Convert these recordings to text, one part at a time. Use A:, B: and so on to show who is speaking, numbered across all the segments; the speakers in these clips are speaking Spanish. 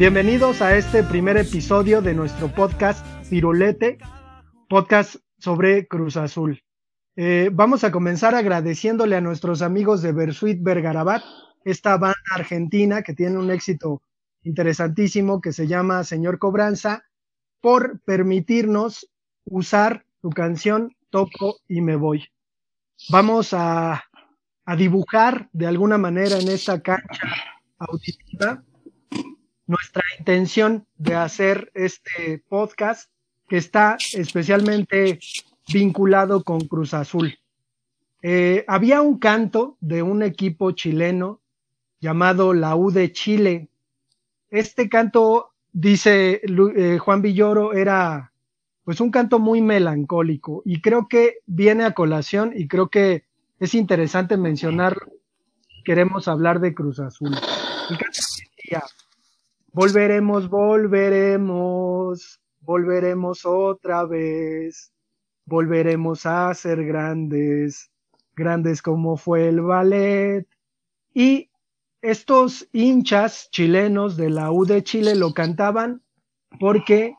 A: Bienvenidos a este primer episodio de nuestro podcast Pirulete, podcast sobre Cruz Azul. Eh, vamos a comenzar agradeciéndole a nuestros amigos de Versuit Vergarabat, esta banda argentina que tiene un éxito interesantísimo que se llama Señor Cobranza, por permitirnos usar su canción Toco y me voy. Vamos a, a dibujar de alguna manera en esta cancha auditiva nuestra intención de hacer este podcast que está especialmente vinculado con Cruz Azul. Eh, había un canto de un equipo chileno llamado la U de Chile. Este canto, dice eh, Juan Villoro, era pues un canto muy melancólico y creo que viene a colación y creo que es interesante mencionarlo. Queremos hablar de Cruz Azul. El canto decía, Volveremos, volveremos, volveremos otra vez, volveremos a ser grandes, grandes como fue el ballet. Y estos hinchas chilenos de la U de Chile lo cantaban porque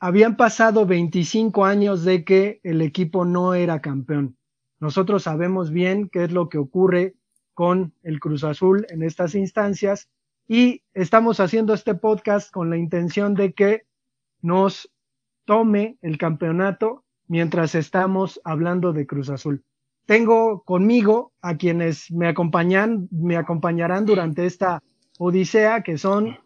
A: habían pasado 25 años de que el equipo no era campeón. Nosotros sabemos bien qué es lo que ocurre con el Cruz Azul en estas instancias y estamos haciendo este podcast con la intención de que nos tome el campeonato mientras estamos hablando de Cruz Azul. Tengo conmigo a quienes me acompañan, me acompañarán durante esta odisea, que son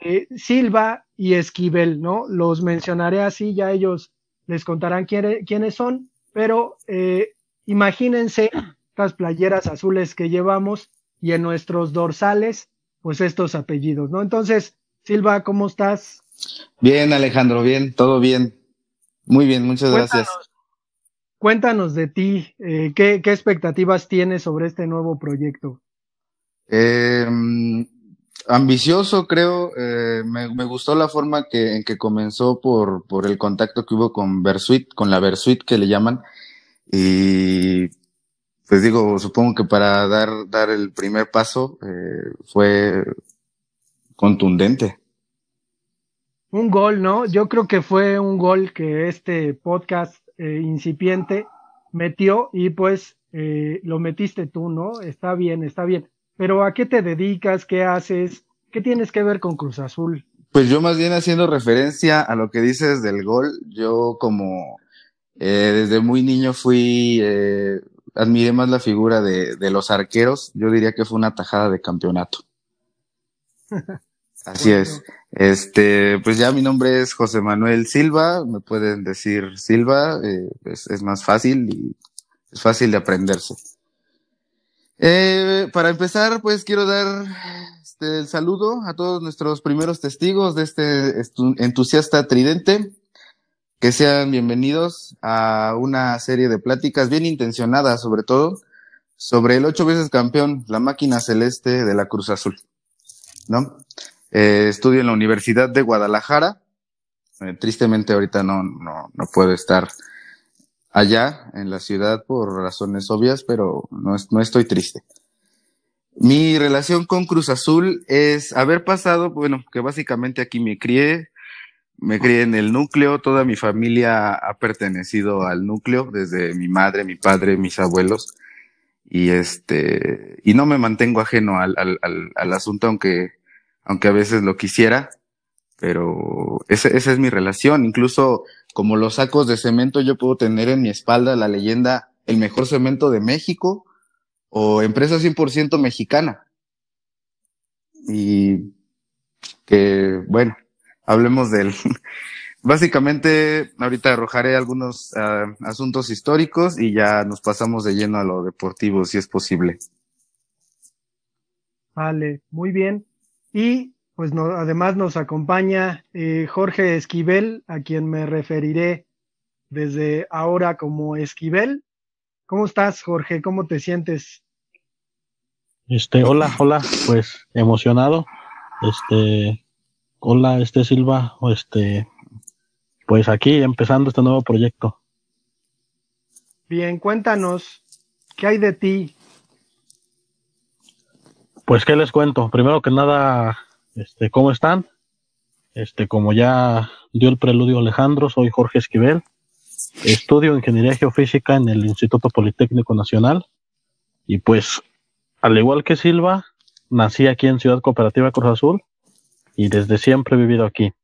A: eh, Silva y Esquivel, ¿no? Los mencionaré así, ya ellos les contarán quiénes son, pero eh, imagínense las playeras azules que llevamos y en nuestros dorsales pues estos apellidos, ¿no? Entonces, Silva, ¿cómo estás?
B: Bien, Alejandro, bien, todo bien. Muy bien, muchas gracias.
A: Cuéntanos de ti, eh, ¿qué, expectativas tienes sobre este nuevo proyecto?
B: Em, ambicioso, creo. Eh, me, gustó la forma que, en que comenzó por, por el contacto que hubo con Versuit, con la Versuit que le llaman. Y pues digo, supongo que para dar, dar el primer paso eh, fue contundente.
A: Un gol, ¿no? Yo creo que fue un gol que este podcast eh, incipiente metió y pues eh, lo metiste tú, ¿no? Está bien, está bien. Pero ¿a qué te dedicas? ¿Qué haces? ¿Qué tienes que ver con Cruz Azul?
B: Pues yo más bien haciendo referencia a lo que dices del gol, yo como desde muy niño fui admiré más la figura de, de, los arqueros. Yo diría que fue una tajada de campeonato. Así es. Este, pues ya mi nombre es José Manuel Silva, me pueden decir Silva, eh, es, más fácil y es fácil de aprenderse. Eh, para empezar, pues quiero dar este, el saludo a todos nuestros primeros testigos de este entusiasta tridente que sean bienvenidos a una serie de pláticas bien intencionadas, sobre todo, sobre el ocho veces campeón, la máquina celeste de la Cruz Azul. ¿No? Eh, estudio en la Universidad de Guadalajara. Eh, tristemente ahorita no, no, no puedo estar allá en la ciudad por razones obvias, pero no, no estoy triste. Mi relación con Cruz Azul es haber pasado, bueno, que básicamente aquí me crié, me crié en el núcleo, toda mi familia ha pertenecido al núcleo, desde mi madre, mi padre, mis abuelos, y este, y no me mantengo ajeno al, al, al, asunto, aunque, aunque a veces lo quisiera, pero esa, esa es mi relación, incluso como los sacos de cemento yo puedo tener en mi espalda la leyenda el mejor cemento de México o empresa 100% mexicana. Y que, bueno, hablemos del... Básicamente, ahorita arrojaré algunos ah, asuntos históricos y ya nos pasamos de lleno a lo deportivo, si es posible.
A: Vale, muy bien. Y pues no, además nos acompaña eh, Jorge Esquivel, a quien me referiré desde ahora como Esquivel. ¿Cómo estás, Jorge? ¿Cómo te sientes?
C: Este, hola, hola, pues emocionado. Este, Hola, este Silva, este, pues aquí empezando este nuevo proyecto.
A: Bien, cuéntanos, ¿qué hay de ti?
C: Pues qué les cuento. Primero que nada, este, ¿cómo están? Este, como ya dio el preludio Alejandro, soy Jorge Esquivel. Estudio ingeniería geofísica en el Instituto Politécnico Nacional. Y pues, al igual que Silva, nací aquí en Ciudad Cooperativa Cruz Azul y desde siempre he vivido aquí.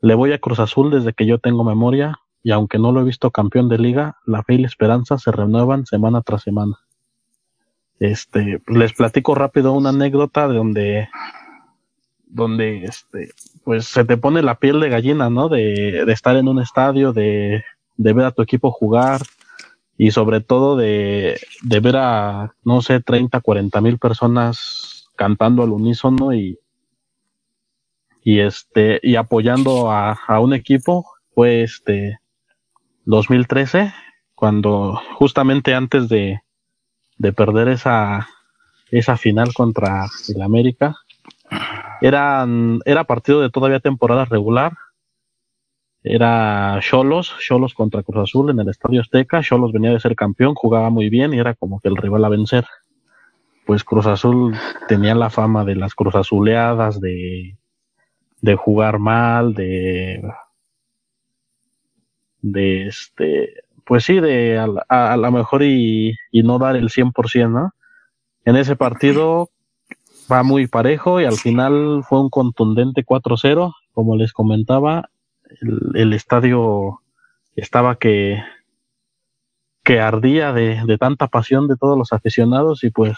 C: Le voy a Cruz Azul desde que yo tengo memoria y aunque no lo he visto campeón de liga, la fe y la esperanza se renuevan semana tras semana. Este, les platico rápido una anécdota de donde, donde, este, pues se te pone la piel de gallina, ¿no? De, de estar en un estadio, de, ver a tu equipo jugar y sobre todo de, de ver a, no sé, 30, 40 mil personas cantando al unísono y, y este, y apoyando a, a un equipo, fue este, 2013, cuando justamente antes de, de perder esa, esa final contra el América, eran, era partido de todavía temporada regular. Era Cholos, Cholos contra Cruz Azul en el Estadio Azteca. Cholos venía de ser campeón, jugaba muy bien y era como que el rival a vencer. Pues Cruz Azul tenía la fama de las Cruz Azuleadas, de, de jugar mal, de de este, pues sí, de a, lo mejor y, y, no dar el 100%, ¿no? En ese partido va muy parejo y al final fue un contundente 4-0, como les comentaba, el, el, estadio estaba que, que ardía de, de, tanta pasión de todos los aficionados y pues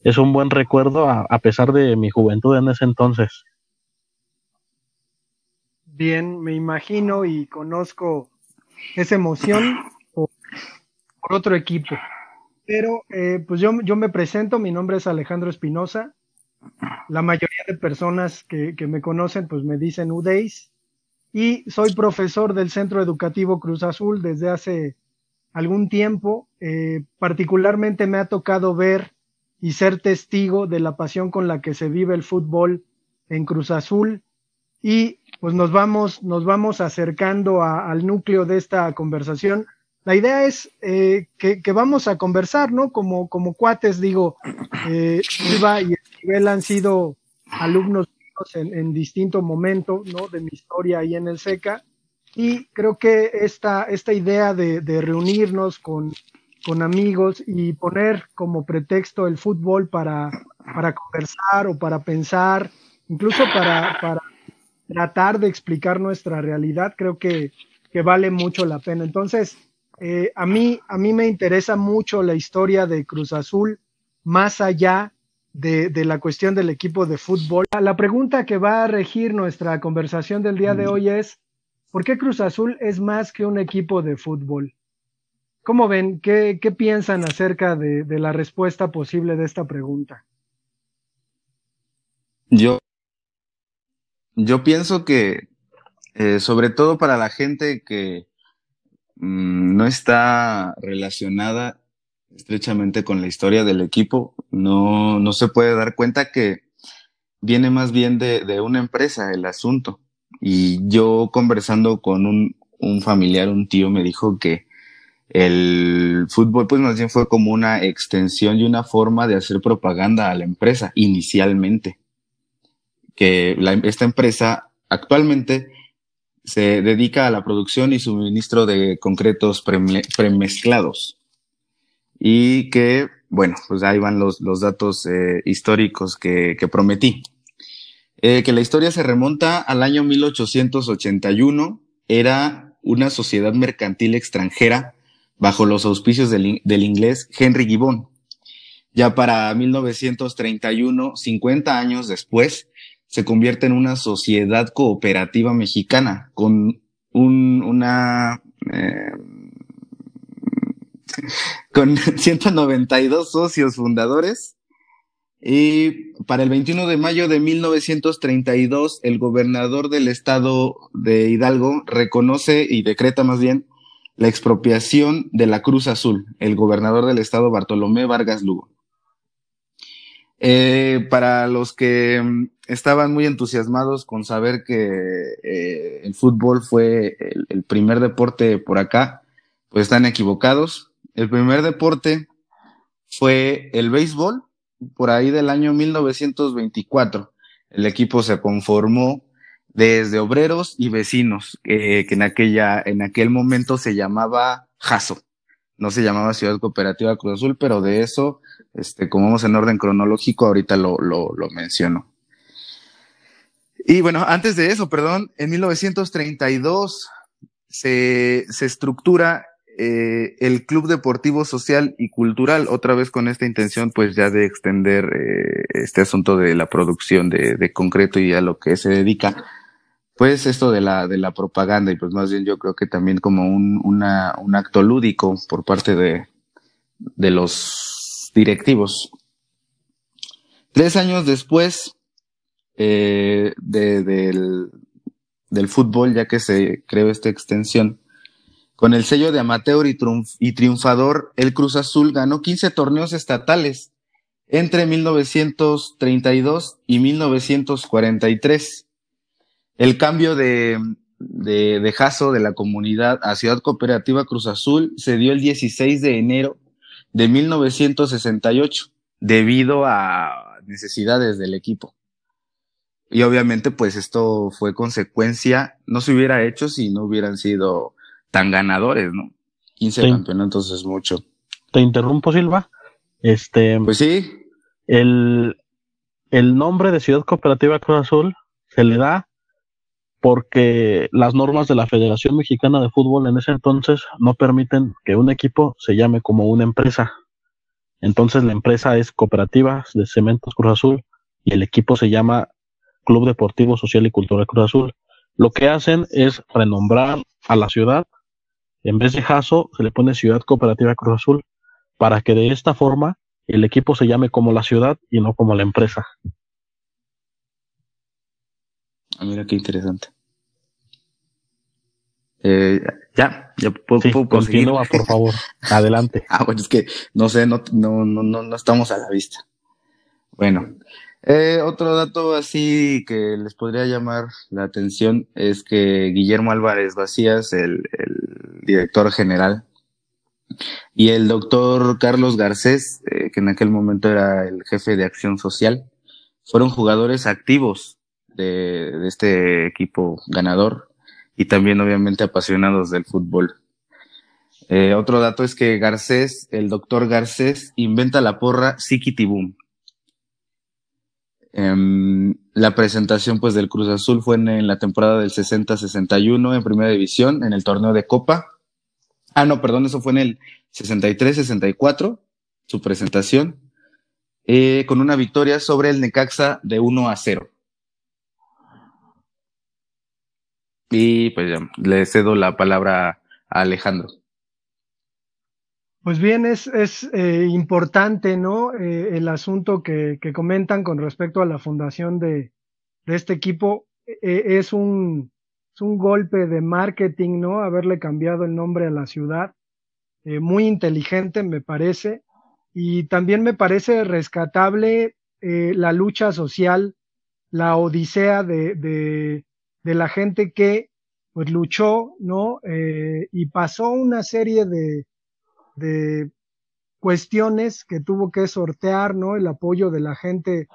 C: es un buen recuerdo a, a pesar de mi juventud en ese entonces.
A: Bien, me imagino y conozco esa emoción por, otro equipo. Pero eh, pues yo, yo, me presento, mi nombre es Alejandro Espinosa. La mayoría de personas que, que, me conocen pues me dicen UDEIS y soy profesor del Centro Educativo Cruz Azul desde hace algún tiempo. Eh, particularmente me ha tocado ver y ser testigo de la pasión con la que se vive el fútbol en Cruz Azul y pues nos vamos, nos vamos acercando a, al núcleo de esta conversación. La idea es eh, que, que, vamos a conversar, ¿no? Como, como cuates, digo, eh, Silva y Esquivel han sido alumnos en, en distinto momento, ¿no? De mi historia ahí en el SECA. Y creo que esta, esta idea de, de reunirnos con, con amigos y poner como pretexto el fútbol para, para conversar o para pensar, incluso para, para tratar de explicar nuestra realidad, creo que, que vale mucho la pena. Entonces, eh, a, mí, a mí me interesa mucho la historia de Cruz Azul, más allá de, de, la cuestión del equipo de fútbol. La pregunta que va a regir nuestra conversación del día de hoy es, ¿por qué Cruz Azul es más que un equipo de fútbol? ¿Cómo ven? ¿Qué, qué piensan acerca de, de la respuesta posible de esta pregunta?
B: Yo yo pienso que, eh, sobre todo para la gente que mmm, no está relacionada estrechamente con la historia del equipo, no, no se puede dar cuenta que viene más bien de, de una empresa el asunto. Y yo conversando con un, un familiar, un tío, me dijo que el fútbol pues más bien fue como una extensión y una forma de hacer propaganda a la empresa inicialmente que la, esta empresa actualmente se dedica a la producción y suministro de concretos pre premezclados. Y que, bueno, pues ahí van los, los datos eh, históricos que, que prometí. Eh, que la historia se remonta al año 1881, era una sociedad mercantil extranjera bajo los auspicios del, del inglés Henry Gibbon. Ya para 1931, 50 años después, se convierte en una sociedad cooperativa mexicana con un, una eh, con 192 socios fundadores y para el 21 de mayo de 1932 el gobernador del estado de Hidalgo reconoce y decreta más bien la expropiación de la Cruz Azul, el gobernador del estado Bartolomé Vargas Lugo. Eh, para los que estaban muy entusiasmados con saber que eh, el fútbol fue el, primer deporte por acá, pues están equivocados. El primer deporte fue el béisbol, por ahí del año 1924. El equipo se conformó desde obreros y vecinos, que en, aquella, en aquel momento se llamaba JASO. No se llamaba Ciudad Cooperativa Cruz Azul, pero de eso, este, como vamos en orden cronológico, ahorita lo, lo, lo menciono. Y bueno, antes de eso, perdón, en 1932 se, se estructura eh, el Club Deportivo Social y Cultural, otra vez con esta intención pues ya de extender eh, este asunto de la producción de, de, concreto y a lo que se dedica, pues esto de la, de la propaganda y pues más bien yo creo que también como un, una, un acto lúdico por parte de, de los directivos. Tres años después eh, de, del, del fútbol, ya que se creó esta extensión, con el sello de amateur y, triunfador, el Cruz Azul ganó 15 torneos estatales entre 1932 y 1943. El cambio de, de, de Jaso de la comunidad a Ciudad Cooperativa Cruz Azul se dio el 16 de enero de 1968 debido a necesidades del equipo. Y obviamente pues esto fue consecuencia, no se hubiera hecho si no hubieran sido tan ganadores, ¿no? 15 campeonatos es mucho.
C: Te interrumpo, Silva. Este.
B: Pues sí.
C: El, el nombre de Ciudad Cooperativa Cruz Azul se le da porque las normas de la Federación Mexicana de Fútbol en ese entonces no permiten que un equipo se llame como una empresa. Entonces la empresa es Cooperativa de Cementos Cruz Azul y el equipo se llama Club Deportivo Social y Cultural Cruz Azul. Lo que hacen es renombrar a la ciudad en vez de Jaso, se le pone Ciudad Cooperativa Cruz Azul para que de esta forma el equipo se llame como la ciudad y no como la empresa.
B: Ah, mira qué interesante. Eh, ya, ya puedo,
C: sí, Continúa, por favor. Adelante.
B: ah, bueno, es que no sé, no, no, no, no estamos a la vista. Bueno, eh, otro dato así que les podría llamar la atención es que Guillermo Álvarez Vacías, el, director general, y el doctor Carlos Garcés, eh, que en aquel momento era el jefe de acción social, fueron jugadores activos de, este equipo ganador y también obviamente apasionados del fútbol. Eh, otro dato es que Garcés, el doctor Garcés, inventa la porra Boom Em, la presentación pues del Cruz Azul fue en, la temporada del 60-61 en Primera División, en el torneo de Copa. Ah, no, perdón, eso fue en el 63-64, su presentación, eh, con una victoria sobre el Necaxa de 1 a 0. Y pues ya, le cedo la palabra a Alejandro.
A: Pues bien, es, es eh, importante, ¿no? Eh, el asunto que, que, comentan con respecto a la fundación de, de este equipo eh, es, un, es un golpe de marketing, ¿no? Haberle cambiado el nombre a la ciudad. muy inteligente, me parece. Y también me parece rescatable la lucha social, la odisea de, de, de la gente que pues luchó, ¿no? y pasó una serie de, de cuestiones que tuvo que sortear, ¿no? El apoyo de la gente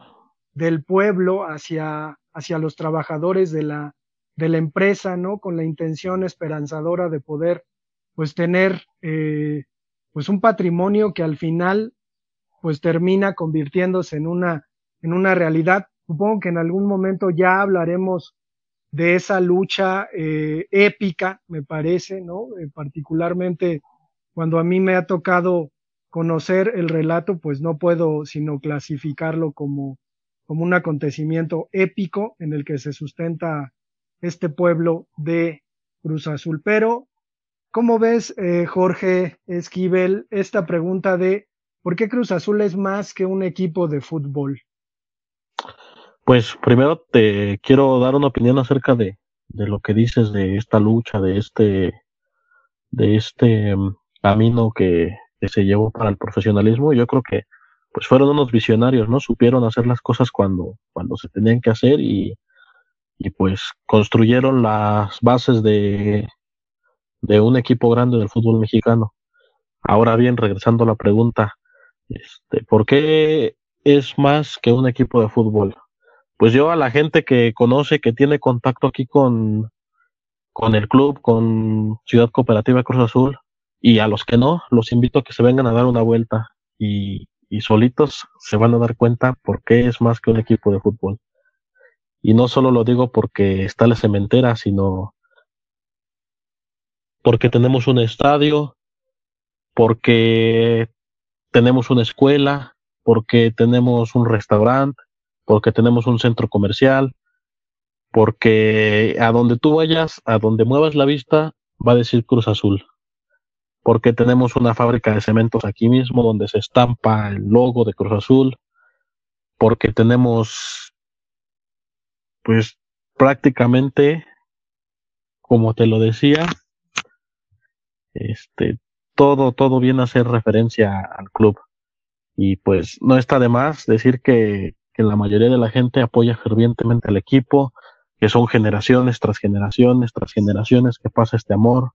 A: del pueblo hacia, hacia los trabajadores de la, de la empresa, ¿no? Con la intención esperanzadora de poder, pues, tener, eh, pues, un patrimonio que al final, pues, termina convirtiéndose en una, en una realidad. Supongo que en algún momento ya hablaremos de esa lucha eh, épica, me parece, ¿no? Eh, particularmente cuando a mí me ha tocado conocer el relato, pues no puedo sino clasificarlo como, como un acontecimiento épico en el que se sustenta este pueblo de Cruz Azul. Pero, ¿cómo ves, eh, Jorge Esquivel, esta pregunta de por qué Cruz Azul es más que un equipo de fútbol?
C: Pues primero te quiero dar una opinión acerca de, de lo que dices de esta lucha, de este, de este camino que, se llevó para el profesionalismo. Yo creo que pues fueron unos visionarios, ¿no? Supieron hacer las cosas cuando, cuando se tenían que hacer y, y pues construyeron las bases de, de un equipo grande del fútbol mexicano. Ahora bien, regresando a la pregunta, este, ¿por qué es más que un equipo de fútbol? Pues yo a la gente que conoce, que tiene contacto aquí con, con el club, con Ciudad Cooperativa Cruz Azul, y a los que no, los invito a que se vengan a dar una vuelta y, solitos se van a dar cuenta por qué es más que un equipo de fútbol. Y no solo lo digo porque está la cementera, sino porque tenemos un estadio, porque tenemos una escuela, porque tenemos un restaurante, porque tenemos un centro comercial, porque a donde tú vayas, a donde muevas la vista, va a decir Cruz Azul. Porque tenemos una fábrica de cementos aquí mismo donde se estampa el logo de Cruz Azul. Porque tenemos, pues prácticamente, como te lo decía, este, todo, todo viene a hacer referencia al club. Y pues no está de más decir que, que la mayoría de la gente apoya fervientemente al equipo, que son generaciones tras generaciones tras generaciones que pasa este amor,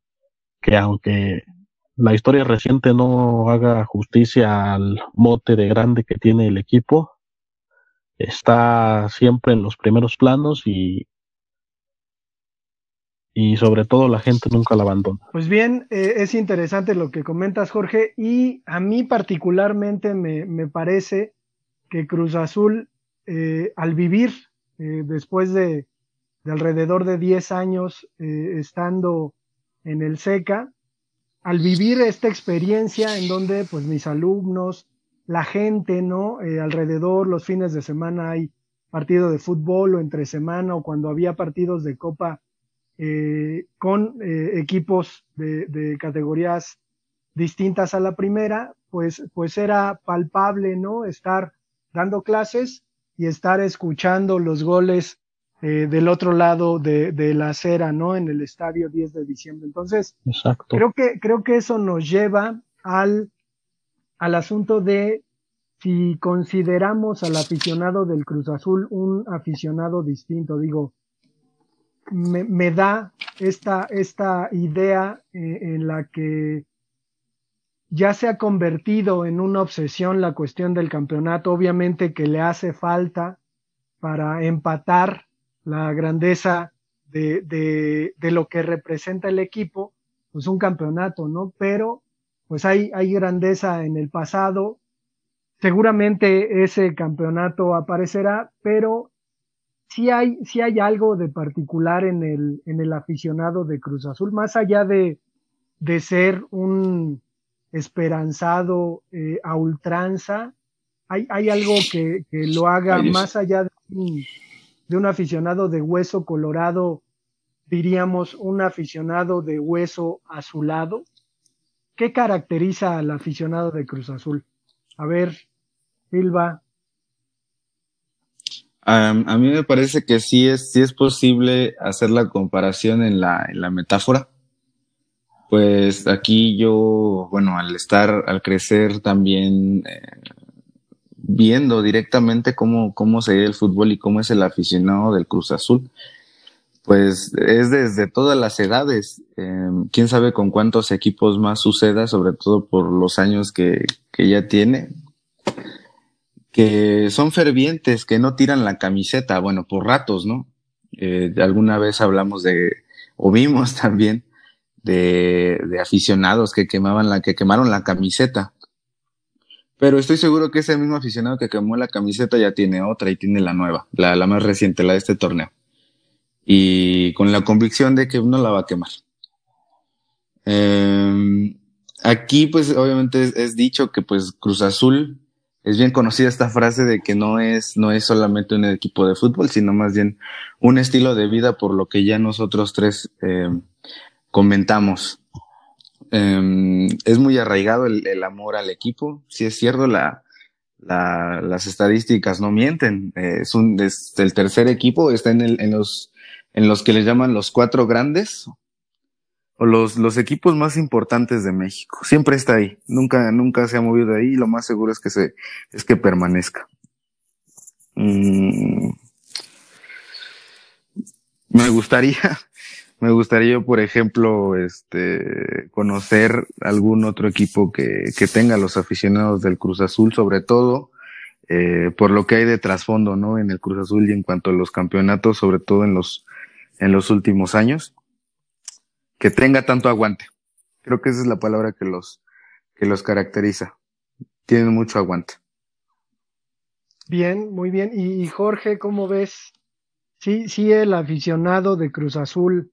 C: que aunque la historia reciente no haga justicia al mote de grande que tiene el equipo, está siempre en los primeros planos y, y sobre todo la gente nunca la abandona.
A: Pues bien, eh, es interesante lo que comentas, Jorge, y a mí particularmente me, me parece que Cruz Azul, eh, al vivir eh, después de, de alrededor de 10 años eh, estando en el SECA, al vivir esta experiencia en donde pues mis alumnos, la gente, ¿no? Eh, alrededor los fines de semana hay partido de fútbol o entre semana o cuando había partidos de copa eh, con eh, equipos de, de, categorías distintas a la primera, pues, pues era palpable, ¿no? Estar dando clases y estar escuchando los goles eh, del otro lado de, de, la acera, ¿no? En el estadio 10 de diciembre. Entonces,
C: Exacto.
A: creo que, creo que eso nos lleva al, al asunto de si consideramos al aficionado del Cruz Azul un aficionado distinto, digo, me, me da esta, esta idea eh, en la que ya se ha convertido en una obsesión la cuestión del campeonato, obviamente que le hace falta para empatar la grandeza de, de, de, lo que representa el equipo, pues un campeonato, ¿no? Pero pues hay, hay grandeza en el pasado, seguramente ese campeonato aparecerá, pero sí hay, sí hay algo de particular en el, en el aficionado de Cruz Azul, más allá de, de ser un esperanzado eh, a ultranza, hay, hay algo que, que lo haga Ay, más allá de un, de un aficionado de hueso colorado, diríamos un aficionado de hueso azulado. ¿Qué caracteriza al aficionado de Cruz Azul? A ver, Silva.
B: A mí me parece que sí es, sí es posible hacer la comparación en la, en la metáfora. Pues aquí yo, bueno, al estar, al crecer también eh, viendo directamente cómo, cómo se ve el fútbol y cómo es el aficionado del Cruz Azul. Pues es desde todas las edades. Eh, Quién sabe con cuántos equipos más suceda, sobre todo por los años que, que ya tiene. Que son fervientes, que no tiran la camiseta, bueno, por ratos, ¿no? Eh, alguna vez hablamos de, o vimos también, de, de aficionados que quemaban la, que quemaron la camiseta pero estoy seguro que ese mismo aficionado que quemó la camiseta ya tiene otra y tiene la nueva, la, la más reciente, la de este torneo. Y con la convicción de que no la va a quemar. Eh, aquí, pues, obviamente es, dicho que, pues, Cruz Azul es bien conocida esta frase de que no es, no es solamente un equipo de fútbol, sino más bien un estilo de vida, por lo que ya nosotros tres eh, comentamos. Um, es muy arraigado el, amor al equipo. Si es cierto, la, la, las estadísticas no mienten. Eh, es, el tercer equipo, está en, los, que le llaman los cuatro grandes. o los, equipos más importantes de México. Siempre está ahí, nunca, nunca se ha movido de ahí y lo más seguro es que se, es que permanezca. Mm. Me gustaría, me gustaría, por ejemplo, este, conocer algún otro equipo que, que tenga los aficionados del Cruz Azul, sobre todo, eh, por lo que hay de trasfondo, ¿no? En el Cruz Azul y en cuanto a los campeonatos, sobre todo en los, en los últimos años que tenga tanto aguante. Creo que esa es la palabra que los, que los caracteriza. Tienen mucho aguante.
A: Bien, muy bien. Y, Jorge, ¿cómo ves? Sí, sí, el aficionado de Cruz Azul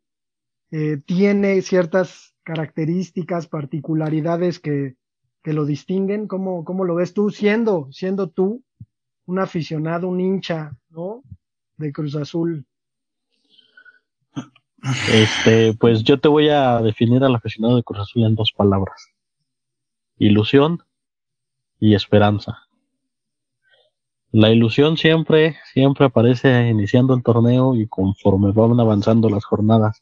A: eh, tiene ciertas características, particularidades que, que lo distinguen. ¿Cómo, ¿Cómo, lo ves tú siendo, siendo tú un aficionado, un hincha, ¿no? De Cruz Azul.
C: Este, pues yo te voy a definir al aficionado de Cruz Azul en dos palabras. Ilusión y esperanza. La ilusión siempre, siempre aparece iniciando el torneo y conforme van avanzando las jornadas.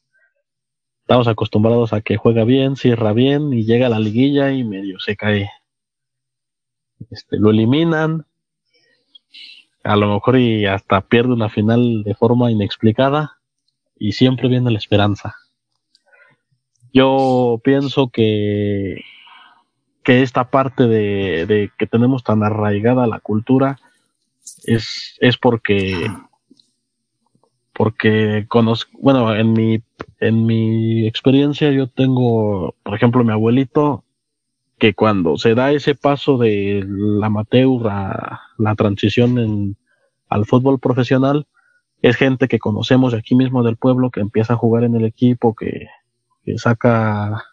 C: Estamos acostumbrados a que juega bien, cierra bien y llega a la liguilla y medio se cae. Este, lo eliminan, a lo mejor y hasta pierde una final de forma inexplicada y siempre viene la esperanza. Yo pienso que, que esta parte de, que tenemos tan arraigada la cultura es, es porque porque conozco, bueno, en mi, en mi experiencia yo tengo, por ejemplo, mi abuelito, que cuando se da ese paso de la amateur a la transición en, al fútbol profesional, es gente que conocemos aquí mismo del pueblo, que empieza a jugar en el equipo, que, saca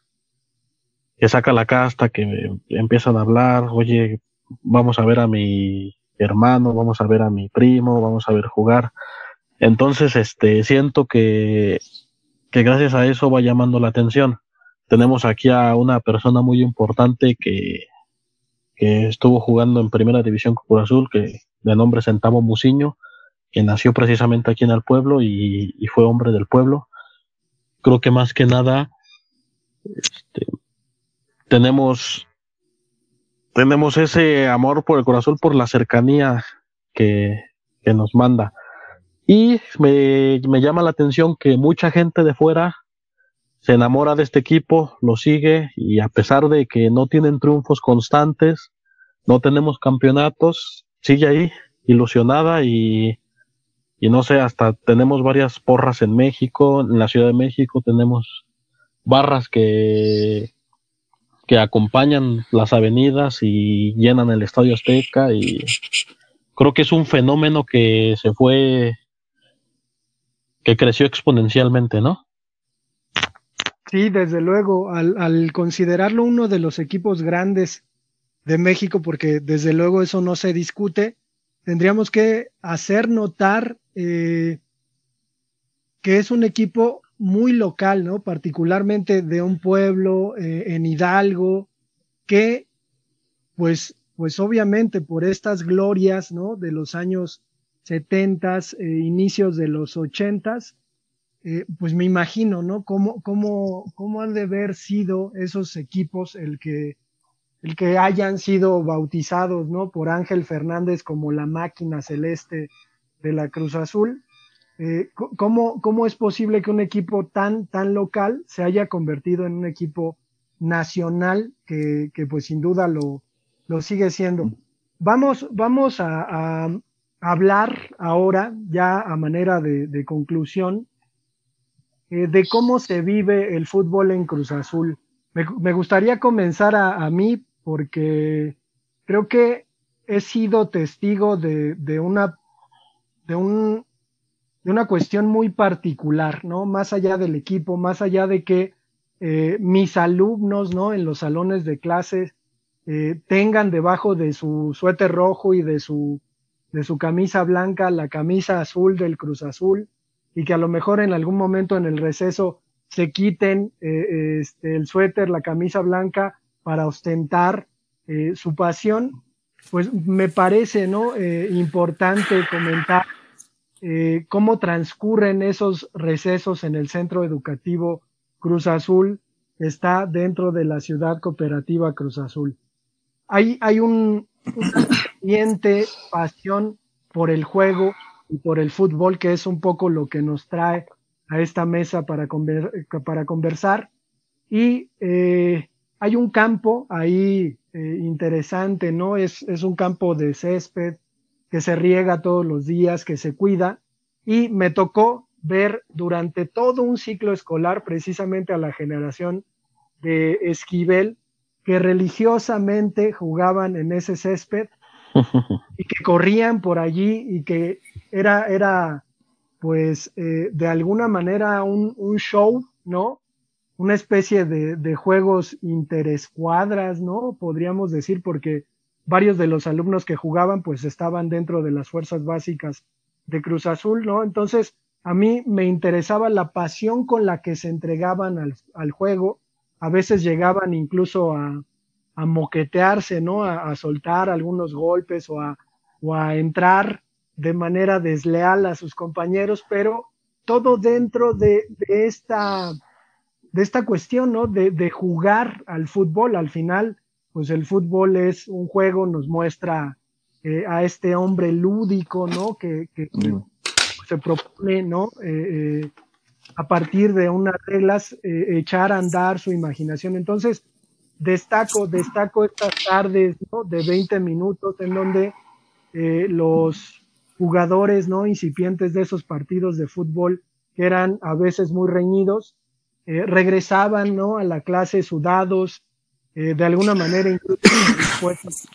C: que saca la casta, que empiezan a hablar, oye, vamos a ver a mi hermano, vamos a ver a mi primo, vamos a ver jugar. Entonces, este, siento que, que gracias a eso va llamando la atención. Tenemos aquí a una persona muy importante que, que estuvo jugando en primera división con Azul, que de nombre Centavo Musiño, que nació precisamente aquí en el pueblo y, fue hombre del pueblo. Creo que más que nada este, tenemos, tenemos ese amor por el corazón, por la cercanía que, que nos manda. Y me, me llama la atención que mucha gente de fuera se enamora de este equipo, lo sigue y a pesar de que no tienen triunfos constantes, no tenemos campeonatos, sigue ahí ilusionada y, y no sé, hasta tenemos varias porras en México, en la Ciudad de México tenemos barras que, que acompañan las avenidas y llenan el Estadio Azteca y creo que es un fenómeno que se fue, que creció exponencialmente, ¿no?
A: Sí, desde luego, al, considerarlo uno de los equipos grandes de México, porque desde luego eso no se discute, tendríamos que hacer notar eh, que es un equipo muy local, ¿no? Particularmente de un pueblo eh, en Hidalgo, que, pues, pues obviamente por estas glorias, ¿no? De los años 70, eh, inicios de los 80, pues me imagino, ¿no? ¿Cómo, cómo, cómo han de haber sido esos equipos el que, el que hayan sido bautizados, ¿no? Por Ángel Fernández como la máquina celeste de la Cruz Azul. Eh, ¿cómo, ¿Cómo es posible que un equipo tan, tan local se haya convertido en un equipo nacional que, que pues sin duda lo, lo sigue siendo? Vamos, vamos a, a hablar ahora, ya a manera de, conclusión, eh, de cómo se vive el fútbol en Cruz Azul. Me, gustaría comenzar a, mí porque creo que he sido testigo de, una de, de una cuestión muy particular, ¿no? Más allá del equipo, más allá de que eh, mis alumnos, ¿no? En los salones de clases eh, tengan debajo de su suéter rojo y de su, de su camisa blanca la camisa azul del Cruz Azul y que a lo mejor en algún momento en el receso se quiten eh, este, el suéter, la camisa blanca para ostentar su pasión, pues me parece ¿no? importante comentar eh, cómo transcurren esos recesos en el centro educativo Cruz Azul está dentro de la ciudad cooperativa Cruz Azul. Hay, hay un, una pasión por el juego y por el fútbol, que es un poco lo que nos trae a esta mesa para, para conversar. Y eh, hay un campo ahí eh, interesante, ¿no? Es, es un campo de césped que se riega todos los días, que se cuida. Y me tocó ver durante todo un ciclo escolar precisamente a la generación de Esquivel que religiosamente jugaban en ese césped y que corrían por allí y que era, era pues eh, de alguna manera un, show, ¿no? Una especie de, juegos interescuadras, ¿no? Podríamos decir, porque varios de los alumnos que jugaban pues estaban dentro de las fuerzas básicas de Cruz Azul, ¿no? Entonces, a mí me interesaba la pasión con la que se entregaban al juego. A veces llegaban incluso a, a moquetearse, ¿no? A, a, soltar algunos golpes o a, o a entrar de manera desleal a sus compañeros, pero todo dentro de, de esta, de esta cuestión, ¿no? De, de, jugar al fútbol. Al final, pues el fútbol es un juego, nos muestra eh, a este hombre lúdico, ¿no? Que, que, que se propone, ¿no? Eh, eh, a partir de unas reglas, echar a andar su imaginación. Entonces, destaco, destaco estas tardes. De 20 minutos en donde los jugadores no incipientes de esos partidos de fútbol que eran a veces muy reñidos, eh, regresaban ¿no? a la clase sudados, eh, de alguna manera incluso después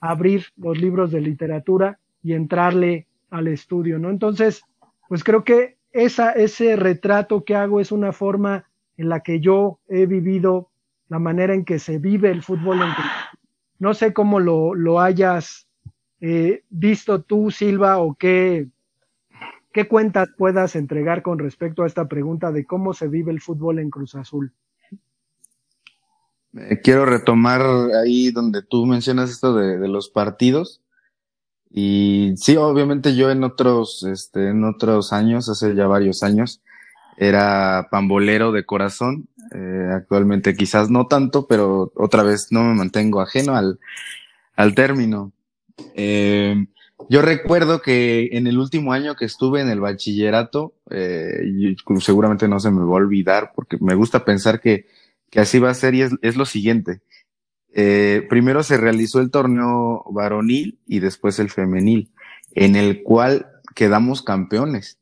A: abrir los libros de literatura y entrarle al estudio, ¿no? Entonces, pues creo que esa, ese retrato que hago es una forma en la que yo he vivido la manera en que se vive el fútbol. En no sé cómo lo, lo hayas eh, visto tú, Silva, o qué, qué cuentas puedas entregar con respecto a esta pregunta de cómo se vive el fútbol en Cruz Azul?
B: Eh, quiero retomar ahí donde tú mencionas esto de, de, los partidos. Y sí, obviamente yo en otros, este, en otros años, hace ya varios años, era pambolero de corazón. Eh, actualmente quizás no tanto, pero otra vez no me mantengo ajeno al, al término. Eh, yo recuerdo que en el último año que estuve en el bachillerato, eh, seguramente no se me va a olvidar porque me gusta pensar que, que así va a ser y es, es lo siguiente. Eh, primero se realizó el torneo varonil y después el femenil, en el cual quedamos campeones.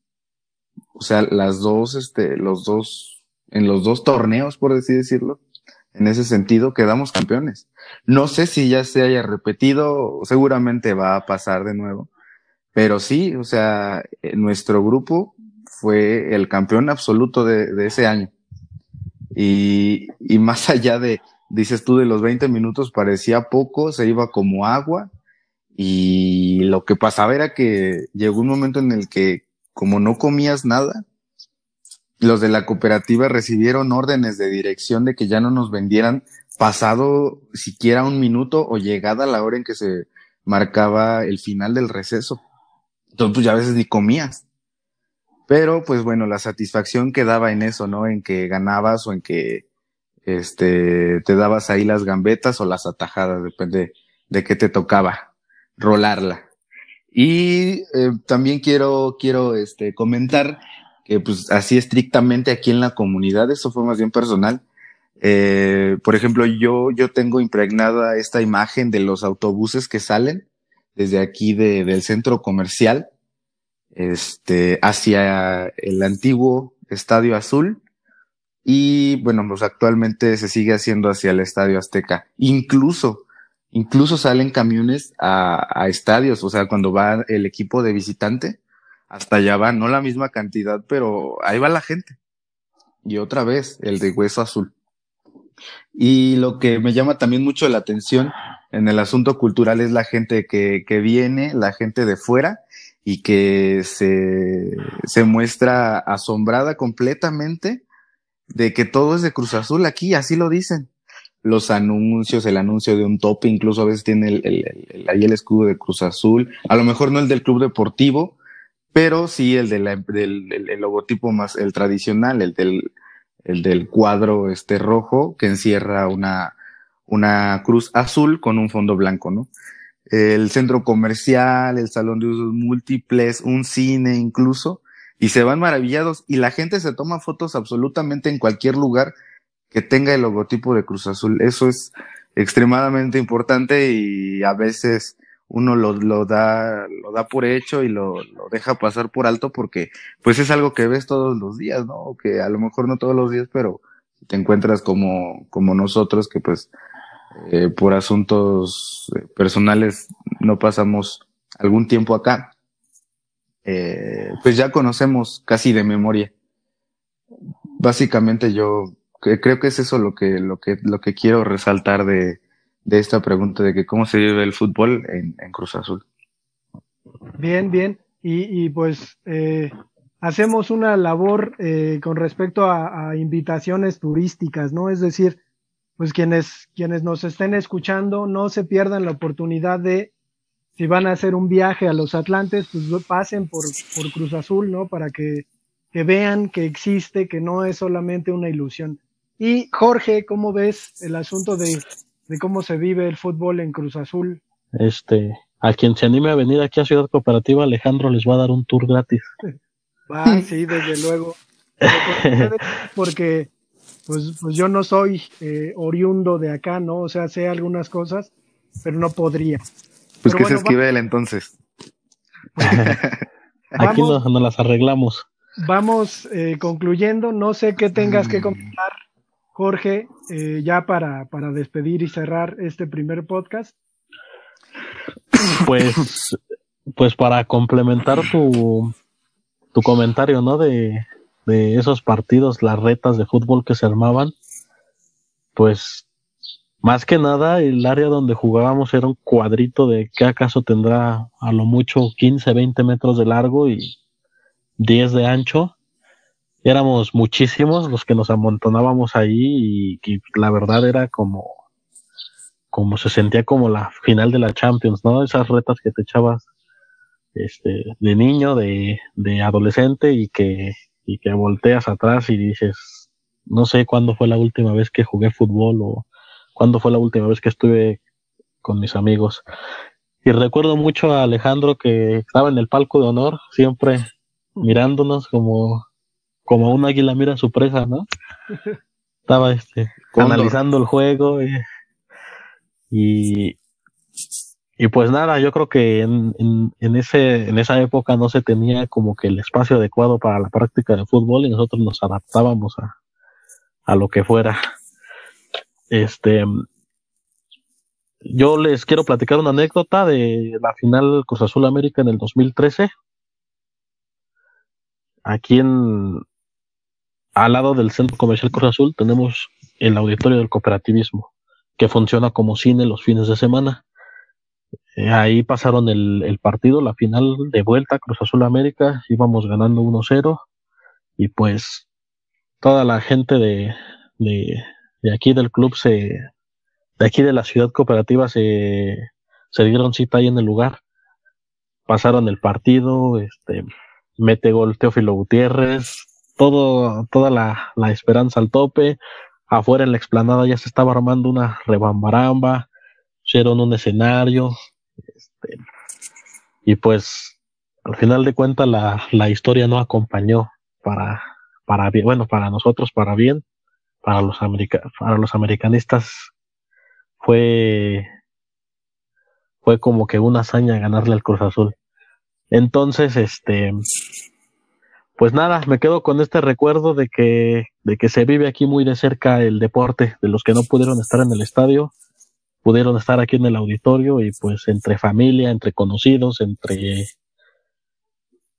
B: O sea, las dos, este, los dos, en los dos torneos, por así decirlo, en ese sentido quedamos campeones. No sé si ya se haya repetido, seguramente va a pasar de nuevo, pero sí, o sea, eh, nuestro grupo fue el campeón absoluto de, de ese año. Y, y más allá de, dices tú, de los 20 minutos parecía poco, se iba como agua. Y lo que pasaba era que llegó un momento en el que, como no comías nada, los de la cooperativa recibieron órdenes de dirección de que ya no nos vendieran pasado siquiera un minuto o llegada la hora en que se marcaba el final del receso. Entonces, pues ya a veces ni comías. Pero, pues bueno, la satisfacción quedaba en eso, ¿no? En que ganabas o en que, este, te dabas ahí las gambetas o las atajadas, depende de qué te tocaba, rolarla. Y eh, también quiero, quiero, este, comentar que pues así estrictamente aquí en la comunidad, eso fue más bien personal. Eh, por ejemplo, yo, yo tengo impregnada esta imagen de los autobuses que salen desde aquí de, del centro comercial, este, hacia el antiguo Estadio Azul. Y bueno, pues actualmente se sigue haciendo hacia el Estadio Azteca. Incluso, incluso salen camiones a, estadios, o sea, cuando va el equipo de visitante, hasta allá va, no la misma cantidad, pero ahí va la gente. Y otra vez, el de hueso azul. Y lo que me llama también mucho la atención en el asunto cultural es la gente que, que viene, la gente de fuera, y que se, se muestra asombrada completamente de que todo es de Cruz Azul aquí, así lo dicen. Los anuncios, el anuncio de un tope, incluso a veces tiene el, el, el, ahí el escudo de Cruz Azul, a lo mejor no el del club deportivo, pero sí el de la, del, el logotipo más, el tradicional, el del, el del cuadro este rojo que encierra una, una cruz azul con un fondo blanco, ¿no? El centro comercial, el salón de usos múltiples, un cine incluso, y se van maravillados y la gente se toma fotos absolutamente en cualquier lugar que tenga el logotipo de Cruz Azul. Eso es extremadamente importante y a veces uno lo, lo da, lo da por hecho y lo, lo, deja pasar por alto porque pues es algo que ves todos los días, ¿no? Que a lo mejor no todos los días, pero te encuentras como, como nosotros que pues eh, por asuntos eh, personales no pasamos algún tiempo acá, eh, pues ya conocemos casi de memoria. Básicamente yo creo que es eso lo que, lo que, lo que quiero resaltar de, de esta pregunta de que cómo se vive el fútbol en, Cruz Azul.
A: Bien, bien. Y, pues eh, hacemos una labor eh, con respecto a, invitaciones turísticas, ¿no? Es decir, pues quienes, quienes nos estén escuchando no se pierdan la oportunidad de, si van a hacer un viaje a los Atlantes, pues pasen por, por Cruz Azul, ¿no? Para que, que vean que existe, que no es solamente una ilusión. Y Jorge, ¿cómo ves el asunto de de cómo se vive el fútbol en Cruz Azul.
C: Este, a quien se anime a venir aquí a Ciudad Cooperativa, Alejandro les va a dar un tour gratis.
A: Ah, sí, desde luego. Porque pues, pues yo no soy eh, oriundo de acá, ¿no? O sea, sé algunas cosas, pero no podría.
B: Pues que se esquive entonces.
C: aquí nos, las arreglamos.
A: Vamos eh, concluyendo, no sé qué tengas que mm. comentar Jorge, eh, ya para, para despedir y cerrar este primer podcast.
C: Pues, pues para complementar tu, tu comentario, ¿no? De, de esos partidos, las retas de fútbol que se armaban, pues más que nada el área donde jugábamos era un cuadrito de que acaso tendrá a lo mucho 15, 20 metros de largo y 10 de ancho éramos muchísimos los que nos amontonábamos ahí y, la verdad era como, como se sentía como la final de la Champions, ¿no? Esas retas que te echabas este, de niño, de, de adolescente y que, y que volteas atrás y dices, no sé cuándo fue la última vez que jugué fútbol o cuándo fue la última vez que estuve con mis amigos. Y recuerdo mucho a Alejandro que estaba en el palco de honor, siempre mirándonos como como un águila mira a su presa, ¿no? Estaba este, analizando el juego eh, y, y pues nada, yo creo que en, en, ese, en esa época no se tenía como que el espacio adecuado para la práctica de fútbol y nosotros nos adaptábamos a, a lo que fuera. Este, yo les quiero platicar una anécdota de la final Cruz Azul América en el 2013. Aquí en, al lado del Centro Comercial Cruz Azul tenemos el auditorio del cooperativismo, que funciona como cine los fines de semana. Eh, ahí pasaron el, partido, la final de vuelta, Cruz Azul América, íbamos ganando 1-0 y pues toda la gente de, de, aquí del club se, de aquí de la ciudad cooperativa se, se dieron cita ahí en el lugar. Pasaron el partido, este, mete gol Teófilo Gutiérrez, todo, toda la, la esperanza al tope. Afuera en la explanada ya se estaba armando una rebambaramba, hicieron un escenario, este, y pues al final de cuentas la, la historia no acompañó para, para bien, bueno, para nosotros para bien, para los, para los americanistas fue, fue como que una hazaña ganarle al Cruz Azul. Entonces, este, pues nada, me quedo con este recuerdo de que, de que se vive aquí muy de cerca el deporte, de los que no pudieron estar en el estadio, pudieron estar aquí en el auditorio y pues entre familia, entre conocidos, entre,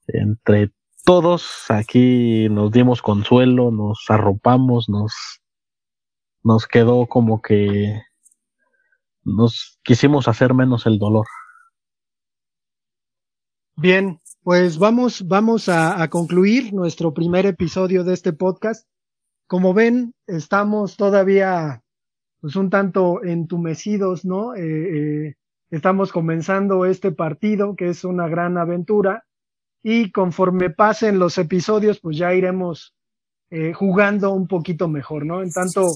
C: entre todos aquí nos dimos consuelo, nos arropamos, nos, nos quedó como que nos quisimos hacer menos el dolor.
A: Bien, pues vamos, vamos a, concluir nuestro primer episodio de este podcast. Como ven, estamos todavía pues un tanto entumecidos, ¿no? Eh, eh, estamos comenzando este partido, que es una gran aventura, y conforme pasen los episodios, pues ya iremos eh, jugando un poquito mejor, ¿no? En tanto,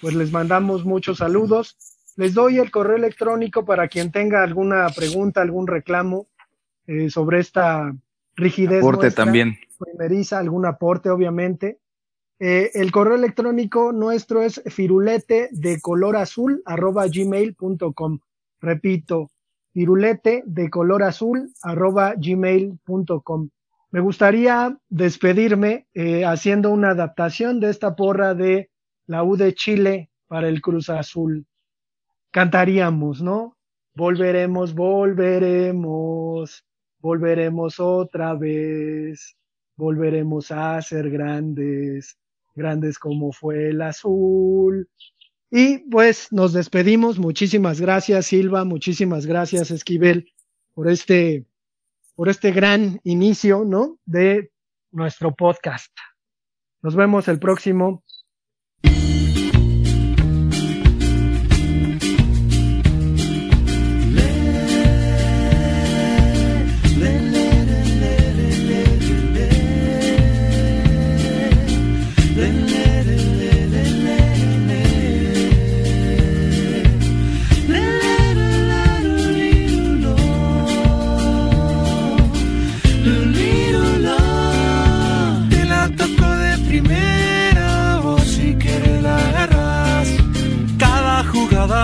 A: pues les mandamos muchos saludos. Les doy el correo electrónico para quien tenga alguna pregunta, algún reclamo eh, sobre esta rigidez.
B: Aporte también.
A: Primeriza, algún aporte, obviamente. Eh, el correo electrónico nuestro es firulete de color azul arroba gmail.com. Repito, firulete de color azul arroba gmail.com. Me gustaría despedirme eh, haciendo una adaptación de esta porra de la U de Chile para el Cruz Azul. Cantaríamos, ¿no? Volveremos, volveremos, volveremos otra vez, volveremos a ser grandes, grandes como fue el azul. Y pues nos despedimos. Muchísimas gracias, Silva. Muchísimas gracias, Esquivel, por este por este gran inicio, ¿no? De nuestro podcast. Nos vemos el próximo.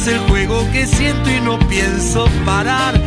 D: es el juego que siento y no pienso parar.